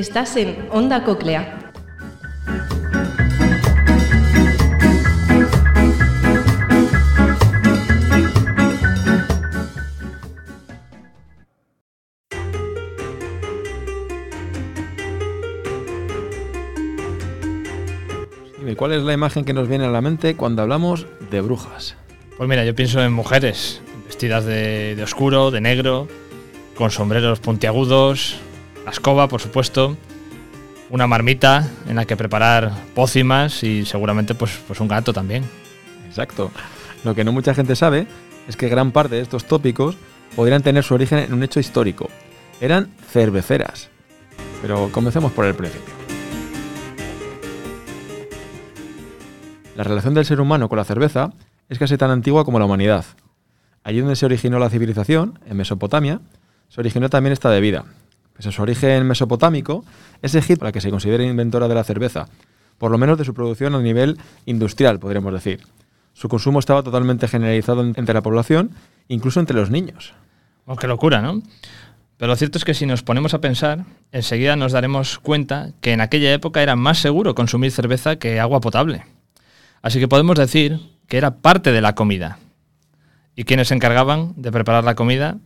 Estás en Onda Coclea. Dime, ¿cuál es la imagen que nos viene a la mente cuando hablamos de brujas? Pues mira, yo pienso en mujeres vestidas de, de oscuro, de negro, con sombreros puntiagudos, la escoba, por supuesto, una marmita en la que preparar pócimas y seguramente pues, pues un gato también. Exacto. Lo que no mucha gente sabe es que gran parte de estos tópicos podrían tener su origen en un hecho histórico. Eran cerveceras. Pero comencemos por el principio. La relación del ser humano con la cerveza es casi tan antigua como la humanidad. Allí donde se originó la civilización, en Mesopotamia, se originó también esta bebida. A su origen mesopotámico, es Egipto la que se considera inventora de la cerveza, por lo menos de su producción a nivel industrial, podríamos decir. Su consumo estaba totalmente generalizado en- entre la población, incluso entre los niños. Oh, qué locura, ¿no? Pero lo cierto es que si nos ponemos a pensar, enseguida nos daremos cuenta que en aquella época era más seguro consumir cerveza que agua potable. Así que podemos decir que era parte de la comida. ¿Y quiénes se encargaban de preparar la comida?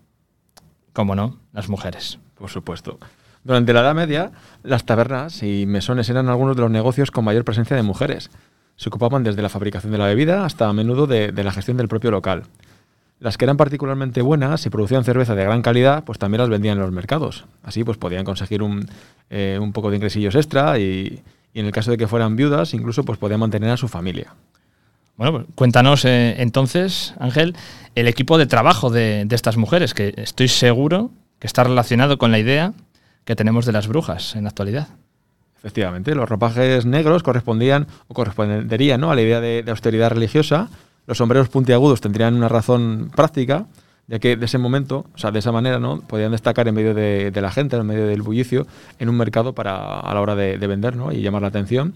Como no, las mujeres. Por supuesto. Durante la Edad Media, las tabernas y mesones eran algunos de los negocios con mayor presencia de mujeres. Se ocupaban desde la fabricación de la bebida hasta a menudo de, la gestión del propio local. Las que eran particularmente buenas y producían cerveza de gran calidad, pues también las vendían en los mercados. Así pues podían conseguir un, eh, un poco de ingresillos extra y, y en el caso de que fueran viudas, incluso pues podían mantener a su familia. Bueno, pues cuéntanos eh, entonces, Ángel, el equipo de trabajo de, estas mujeres, que estoy seguro que está relacionado con la idea que tenemos de las brujas en la actualidad. Efectivamente, los ropajes negros correspondían o corresponderían ¿no? a la idea de, austeridad religiosa. Los sombreros puntiagudos tendrían una razón práctica, ya que de ese momento, o sea, de esa manera, ¿no? podían destacar en medio de, de la gente, en medio del bullicio, en un mercado para a la hora de, de vender ¿no? y llamar la atención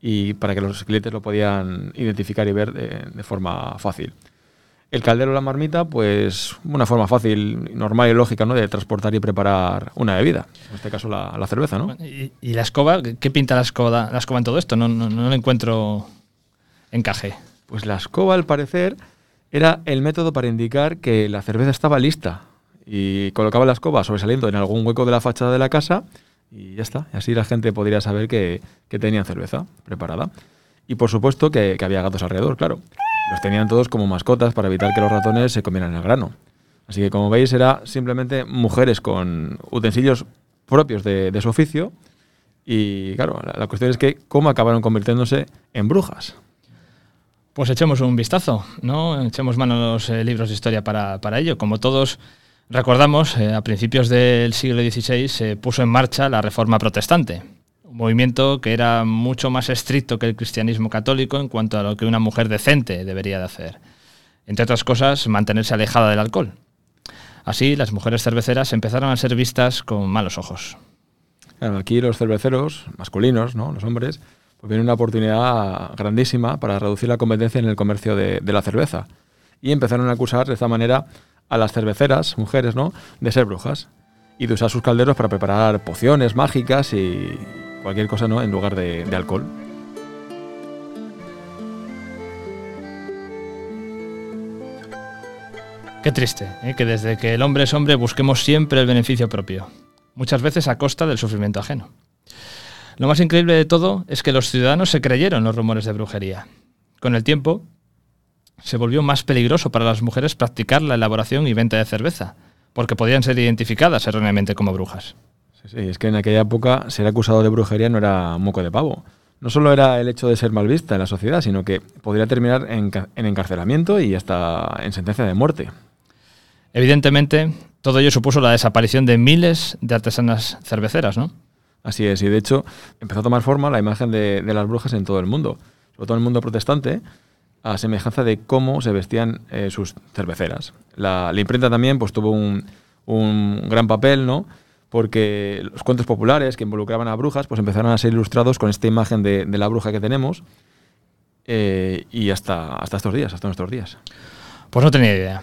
y para que los clientes lo podían identificar y ver de, de forma fácil. El caldero o la marmita, pues una forma fácil, normal y lógica ¿no? de transportar y preparar una bebida, en este caso la, la cerveza, ¿no? ¿Y, y la escoba? ¿Qué pinta la escoba, la escoba en todo esto? No, no, no le encuentro encaje. Pues la escoba, al parecer, era el método para indicar que la cerveza estaba lista. Y colocaba la escoba sobresaliendo en algún hueco de la fachada de la casa y ya está. Así la gente podría saber que, que tenían cerveza preparada. Y por supuesto que, que había gatos alrededor, claro. Los tenían todos como mascotas para evitar que los ratones se comieran el grano. Así que como veis era simplemente mujeres con utensilios propios de, de su oficio. Y claro, la, la cuestión es que cómo acabaron convirtiéndose en brujas. Pues echemos un vistazo, ¿no? Echemos mano a los eh, libros de historia para, para ello. Como todos recordamos, eh, a principios del siglo XVI se puso en marcha la Reforma Protestante, un movimiento que era mucho más estricto que el cristianismo católico en cuanto a lo que una mujer decente debería de hacer. Entre otras cosas, mantenerse alejada del alcohol. Así, las mujeres cerveceras empezaron a ser vistas con malos ojos. Aquí los cerveceros masculinos, ¿no? los hombres, pues viene una oportunidad grandísima para reducir la competencia en el comercio de la cerveza. Y empezaron a acusar de esta manera a las cerveceras, mujeres, ¿no? de ser brujas y de usar sus calderos para preparar pociones mágicas y cualquier cosa ¿no? en lugar de, alcohol. Qué triste, ¿eh? que desde que el hombre es hombre busquemos siempre el beneficio propio, muchas veces a costa del sufrimiento ajeno. Lo más increíble de todo es que los ciudadanos se creyeron los rumores de brujería. Con el tiempo, se volvió más peligroso para las mujeres practicar la elaboración y venta de cerveza, porque podían ser identificadas erróneamente como brujas. Sí, sí, es que en aquella época ser acusado de brujería no era moco de pavo. No solo era el hecho de ser mal vista en la sociedad, sino que podría terminar en, ca- en encarcelamiento y hasta en sentencia de muerte. Evidentemente, todo ello supuso la desaparición de miles de artesanas cerveceras, ¿no? Así es, y de hecho empezó a tomar forma la imagen de, de las brujas en todo el mundo, sobre todo en el mundo protestante, a semejanza de cómo se vestían eh, sus cerveceras. La, imprenta también pues, tuvo un, un gran papel, ¿no? porque los cuentos populares que involucraban a brujas pues empezaron a ser ilustrados con esta imagen de, la bruja que tenemos eh, y hasta, hasta estos días, hasta nuestros días. Pues no tenía idea.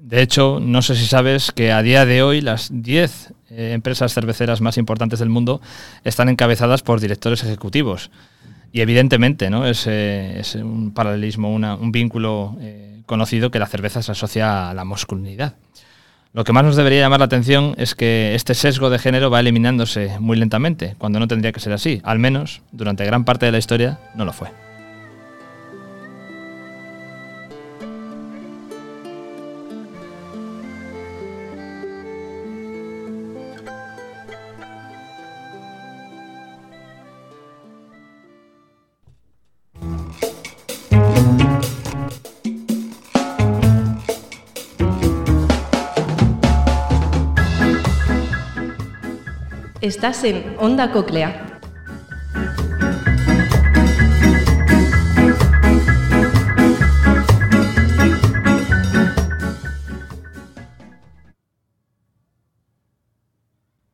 De hecho, no sé si sabes que a día de hoy las 10 eh, empresas cerveceras más importantes del mundo están encabezadas por directores ejecutivos. Y evidentemente, ¿no? Es, eh, es un paralelismo, un vínculo eh, conocido que la cerveza se asocia a la masculinidad. Lo que más nos debería llamar la atención es que este sesgo de género va eliminándose muy lentamente, cuando no tendría que ser así. Al menos, durante gran parte de la historia, no lo fue. Estás en Onda Coclea.